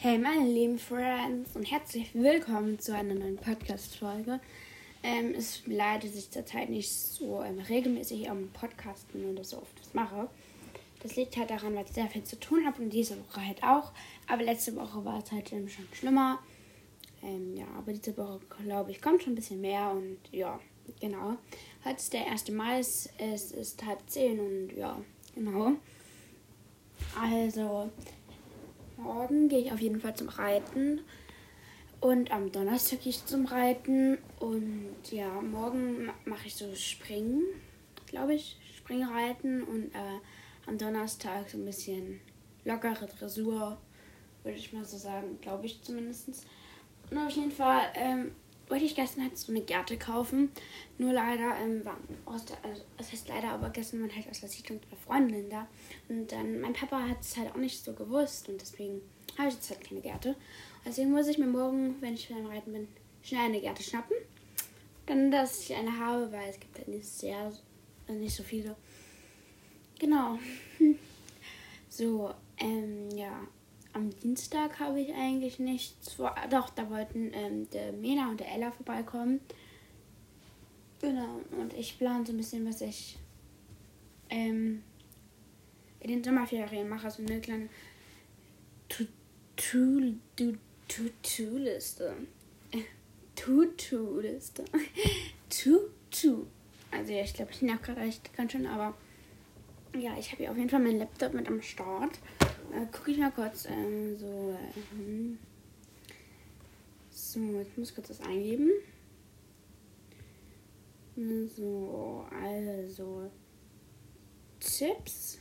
Hey, meine lieben Friends und herzlich willkommen zu einer neuen Podcast-Folge. Ähm, es leidet sich zurzeit nicht so ähm, regelmäßig am Podcasten und so oft was mache. Das liegt halt daran, weil ich sehr viel zu tun habe und diese Woche halt auch. Aber letzte Woche war es halt ähm, schon schlimmer. Ähm, ja, aber diese Woche, glaube ich, kommt schon ein bisschen mehr und ja, genau. Heute ist der 1. Mai, es ist halb zehn und ja, genau. Also, morgen gehe ich auf jeden Fall zum Reiten. Und am Donnerstag gehe ich zum Reiten. Und ja, morgen mache ich so Springen, glaube ich. Springreiten. Und äh, am Donnerstag so ein bisschen lockere Dressur, würde ich mal so sagen, glaube ich zumindest. Und auf jeden Fall ähm, wollte ich gestern halt so eine Gerte kaufen. Nur leider ähm, war aus der, also, das heißt leider, aber gestern waren halt aus der Siedlung zwei Freundinnen da. Und dann, mein Papa hat es halt auch nicht so gewusst und deswegen habe ich jetzt halt keine Gerte. Deswegen muss ich mir morgen, wenn ich wieder am Reiten bin, schnell eine Gerte schnappen. Dann, dass ich eine habe, weil es gibt halt nicht sehr, äh, nicht so viele. Genau. so, ähm, ja am Dienstag habe ich eigentlich nichts vor. Doch, da wollten ähm, der Mena und der Ella vorbeikommen. Genau, und ich plane so ein bisschen, was ich ähm, in den Sommerferien mache. So eine kleine To-To-Liste. To-To-Liste. To-To. Also ja, ich glaube, ich nerv gerade echt ganz schön, aber ja, ich habe hier auf jeden Fall meinen Laptop mit am Start. Äh, gucke ich mal kurz. Ähm, so, äh, so, ich muss kurz das eingeben. So, also Tipps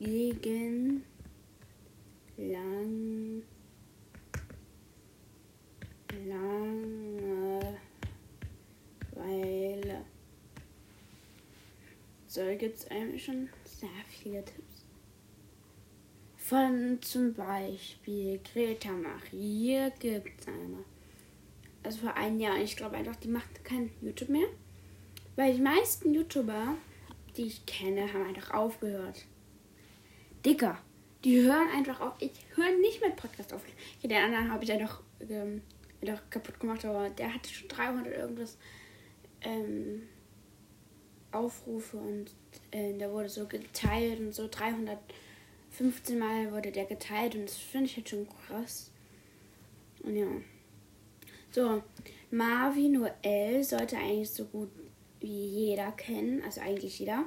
gegen lang Langeweile. So, gibt es eigentlich schon sehr viele Tipps. Von zum Beispiel Greta Marie gibt es eine. Also vor einem Jahr. Ich glaube einfach, die macht kein YouTube mehr. Weil die meisten YouTuber, die ich kenne, haben einfach aufgehört. Dicker. Die hören einfach auf. Ich höre nicht mit Podcast auf. Den anderen habe ich ja doch, ähm, doch kaputt gemacht, aber der hatte schon 300 irgendwas ähm, Aufrufe und äh, der wurde so geteilt und so 315 Mal wurde der geteilt und das finde ich halt schon krass. Und ja. So, Marvin Noel sollte eigentlich so gut wie jeder kennen, also eigentlich jeder.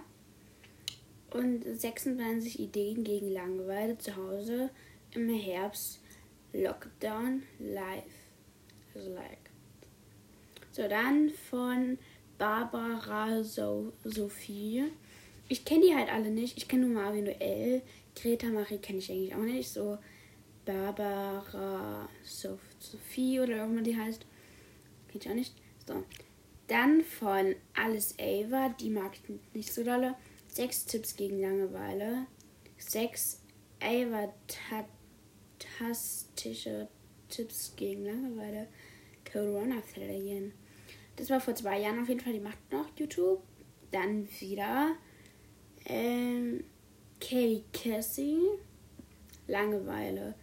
Und 26 Ideen gegen Langeweile zu Hause im Herbst Lockdown live. Also like. So, dann von Barbara so Sophie. Ich kenne die halt alle nicht. Ich kenne nur Marvin Noel. Greta Marie kenne ich eigentlich auch nicht. So Barbara Sophie oder wie man die heißt. Kenne ich auch nicht. So. Dann von Alice Ava. Die mag ich nicht so dolle. Sechs Tipps gegen Langeweile. Sechs Ava-tastische Tipps gegen Langeweile. Corona-Ferien. Das war vor zwei Jahren auf jeden Fall. Die macht noch YouTube. Dann wieder ähm, Katie Cassie. Langeweile.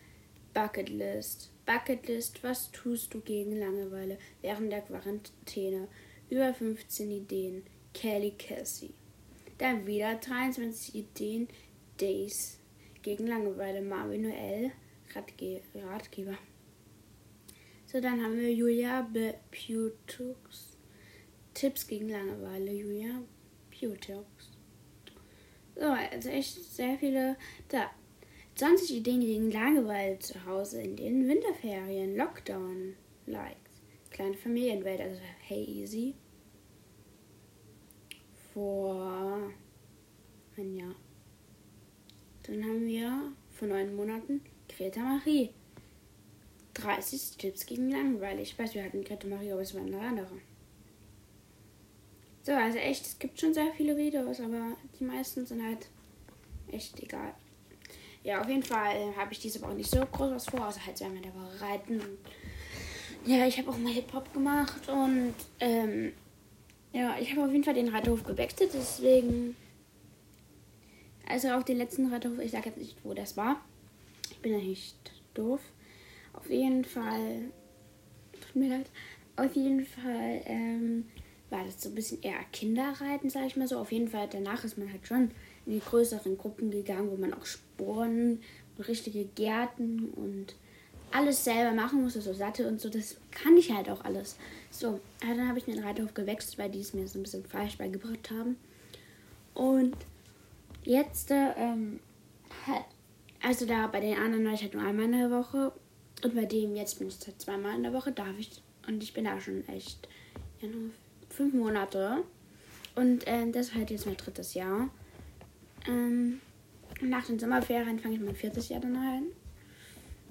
Bucketlist. Bucketlist. Was tust du gegen Langeweile während der Quarantäne? Über 15 Ideen. Kelly Cassie. Dann wieder 23 Ideen. Days. Gegen Langeweile. Marvin Noel. Ratge Ratgeber. So, dann haben wir Julia Pewtux. Tipps gegen Langeweile. Julia Pewtux. So, also echt sehr viele. Da. 20 Ideen gegen Langeweile zu Hause in den Winterferien. Lockdown. Likes. Kleine Familienwelt, also Hey Easy. Vor ein Jahr. Dann haben wir vor neun Monaten Greta Marie. 30 Tipps gegen Langeweile. Ich weiß, wir hatten Greta Maria, aber es war eine andere. So, also echt, es gibt schon sehr viele Videos, aber die meisten sind halt echt egal. Ja, auf jeden Fall habe ich diese Woche nicht so groß was vor, außer halt so einmal der Woche reiten. Ja, ich habe auch mal Hip-Hop gemacht und ähm, ja, ich habe auf jeden Fall den Reiterhof gewechselt, deswegen. Also auf den letzten Reiterhof, ich sage jetzt nicht, wo das war. bin ja nicht doof. Auf jeden Fall, tut mir leid, auf jeden Fall ähm, war das so ein bisschen eher Kinderreiten, sag ich mal so. Auf jeden Fall danach ist man halt schon in die größeren Gruppen gegangen, wo man auch Sporen und richtige Gärten und alles selber machen musste, so Sattel und so. Das kann ich halt auch alles. So, also dann habe ich den Reiterhof gewechselt, weil die es mir so ein bisschen falsch beigebracht haben. Und jetzt, ähm, halt, also da bei den anderen war ich halt nur einmal in der Woche. Und bei dem jetzt bin ich halt zweimal in der Woche, darf ich. Und ich bin da schon echt ja, nur fünf Monate. Und äh, das ist halt jetzt mein drittes Jahr. Ähm, nach den Sommerferien fange ich mein viertes Jahr dann an.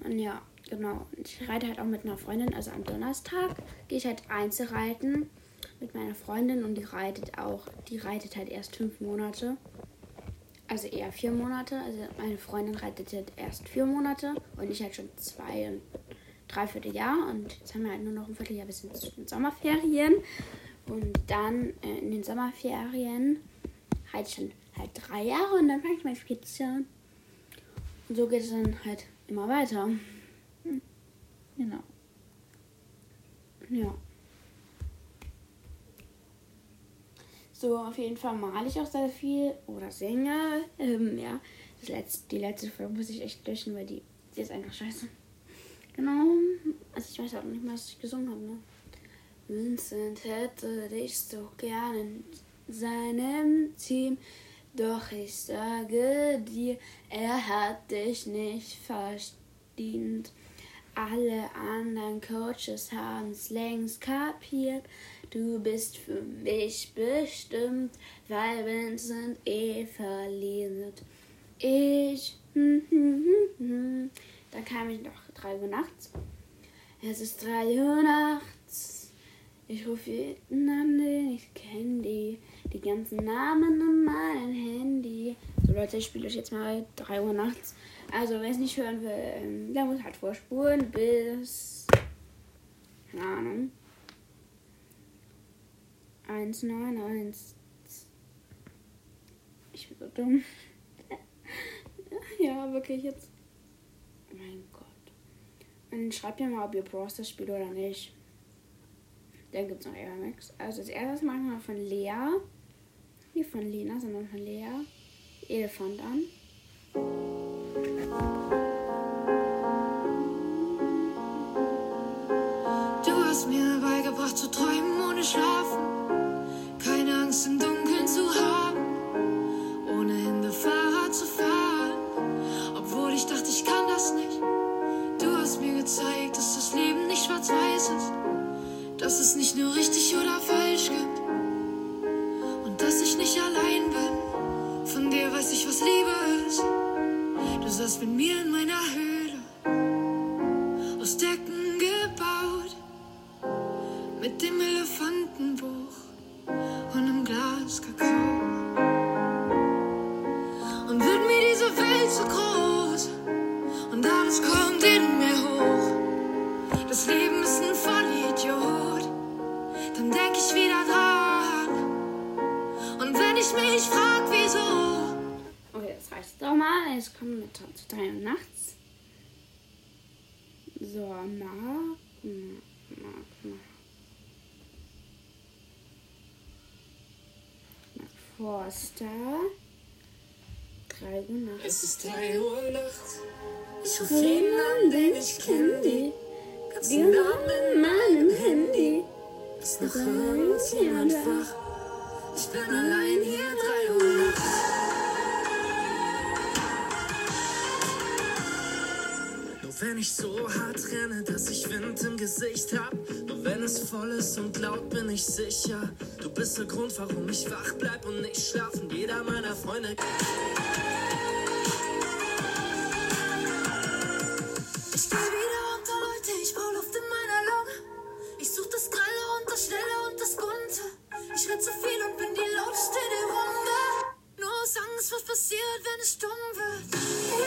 Und ja, genau. Ich reite halt auch mit einer Freundin. Also am Donnerstag gehe ich halt Einzelreiten mit meiner Freundin und die reitet auch. Die reitet halt erst fünf Monate. Also eher vier Monate. Also meine Freundin reitet halt erst vier Monate und ich halt schon zwei und dreiviertel Jahr. Und jetzt haben wir halt nur noch ein Vierteljahr bis in den Sommerferien. Und dann äh, in den Sommerferien halt schon halt drei Jahre und dann fange ich mein an. Und so geht es dann halt immer weiter. Hm. Genau. Ja. So, auf jeden Fall male ich auch sehr viel oder singe. Ähm, ja, das letzte, die letzte Folge muss ich echt löschen, weil die, die ist einfach scheiße. Genau. Also ich weiß auch nicht mehr, was ich gesungen habe, ne? Vincent hätte dich so gern in seinem Team. Doch ich sage dir, er hat dich nicht verdient. Alle anderen Coaches haben's längst kapiert. Du bist für mich bestimmt, weil Vincent eh verliert. Ich. Da kam ich noch drei Uhr nachts. Es ist drei Uhr nachts. Ich rufe jeden an, den ich kenne die. Die ganzen Namen in meinem Handy. So Leute, ich spiele euch jetzt mal 3 Uhr nachts. Also, wer es nicht hören will, ähm, der muss halt vorspulen bis. Keine Ahnung. 191. Ich bin so dumm. ja, wirklich jetzt. Mein Gott. Und schreibt mir mal, ob ihr Bros das spielt oder nicht. Dann gibt es noch Airmax. Also, als erstes machen wir von Lea. Nicht von Lena, sondern von Lea. Elefant an. Du hast mir beigebracht zu träumen ohne Schlafen. Keine Angst im Dunkeln zu haben. Ohne Hände Fahrrad zu fahren. Obwohl ich dachte, ich kann das nicht. Du hast mir gezeigt, dass das Leben nicht schwarz-weiß ist. Dass es nicht nur Kakao. Und wird mir diese Welt zu groß und alles kommt in mir hoch. Das Leben ist ein Vollidiot, dann denk ich wieder dran. Und wenn ich mich frag, wieso, Okay, das reicht doch mal. Jetzt kommen wir zu 3 Uhr nachts. So, Mark. Forster. 3 Uhr nachts. es ist drei Uhr nachts. Ich ruf jeden an, den ich kenn, die ganzen Namen in meinem Handy. Ist noch irgendjemand wach? Ich bin allein hier, drei wenn ich so hart renne, dass ich Wind im Gesicht hab. Nur wenn es voll ist und laut, bin ich sicher. Du bist der Grund, warum ich wach bleib und nicht schlafen. Jeder meiner Freunde. Ich geh wieder unter, Leute, ich brauch Luft in meiner Lunge. Ich such das Grelle und das Schnelle und das Bunte. Ich red zu viel und bin die lauteste der Runde. Nur aus Angst, was passiert, wenn es stumm wird.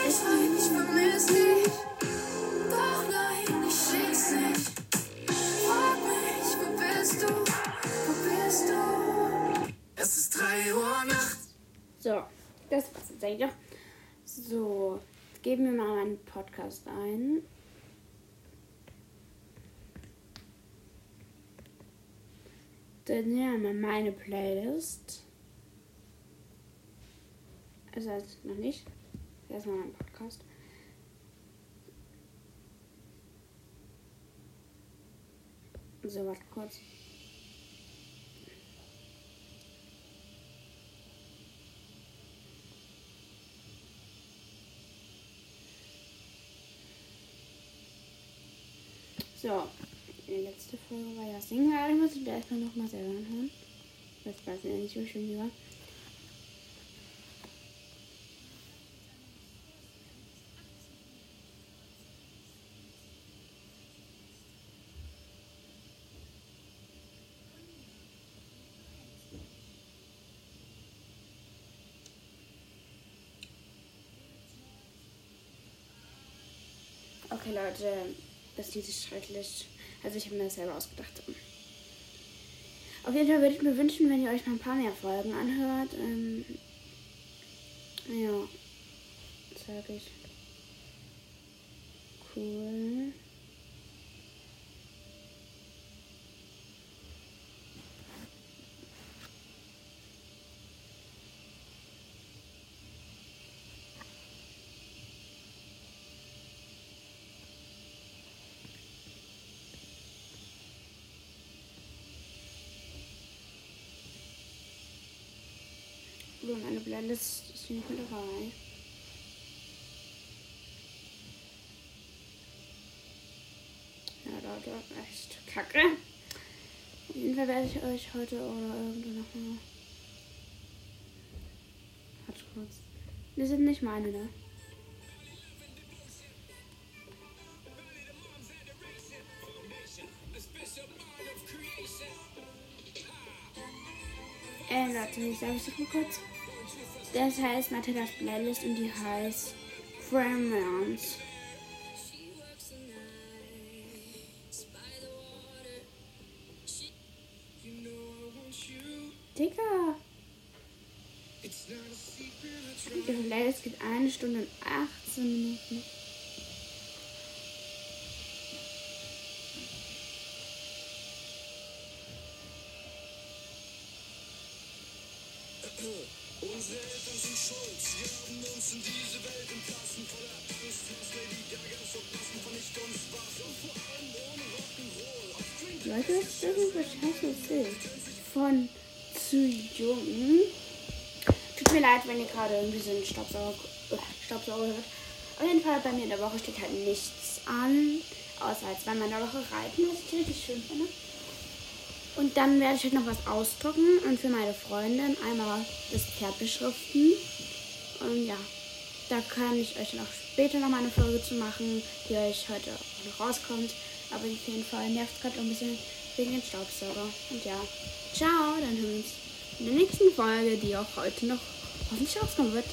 Ich wein, ich vermiss dich. Geben wir mal einen Podcast ein. Dann nehmen wir meine Playlist. Also, also noch nicht. Erstmal mein Podcast. So, warte kurz. So, die letzte Folge war ja Singen. Ich muss ich da erstmal nochmal selber anhören. Das weiß ich nicht, wie schön die war. Okay, Leute, das Lied ist schrecklich. Also ich habe mir das selber ausgedacht. Auf jeden Fall würde ich mir wünschen, wenn ihr euch mal ein paar mehr Folgen anhört. Ähm, ja, sag ich. Cool. So, meine Playlist ist mit dabei. Ja, Leute, echt kacke. Auf jeden Fall werde ich euch heute oder irgendwann nochmal. Warte kurz. Das sind nicht meine, ne? Äh, Leute, ich sage es mal kurz. Das heißt Matildas Playlist und die heißt Fremons. Digga! Die Playlist geht eine Stunde und 18 Minuten. Unsere Eltern sind schuld, sie haben uns in diese Welt entlassen, voller Angst, was Lady Gaga verpassen, von nicht und Spaß und vor allem ohne Rock'n'Roll. Leute, das ist was scheiße Bild von zu jung. Tut mir leid, wenn ihr gerade irgendwie so einen Staubsauger, hört. Auf jeden Fall bei mir in der Woche steht halt nichts an, außer halt zweimal in der Woche reiten, was ich richtig schön finde. Und dann werde ich halt noch was ausdrucken und für meine Freundin einmal das Pferd beschriften. Und ja, da kann ich euch noch später noch mal eine Folge zu machen, die euch heute auch noch rauskommt. Aber auf jeden Fall nervt gerade ein bisschen wegen dem Staubsauger. Und ja, ciao, dann hören wir uns in der nächsten Folge, die auch heute noch hoffentlich rauskommen wird.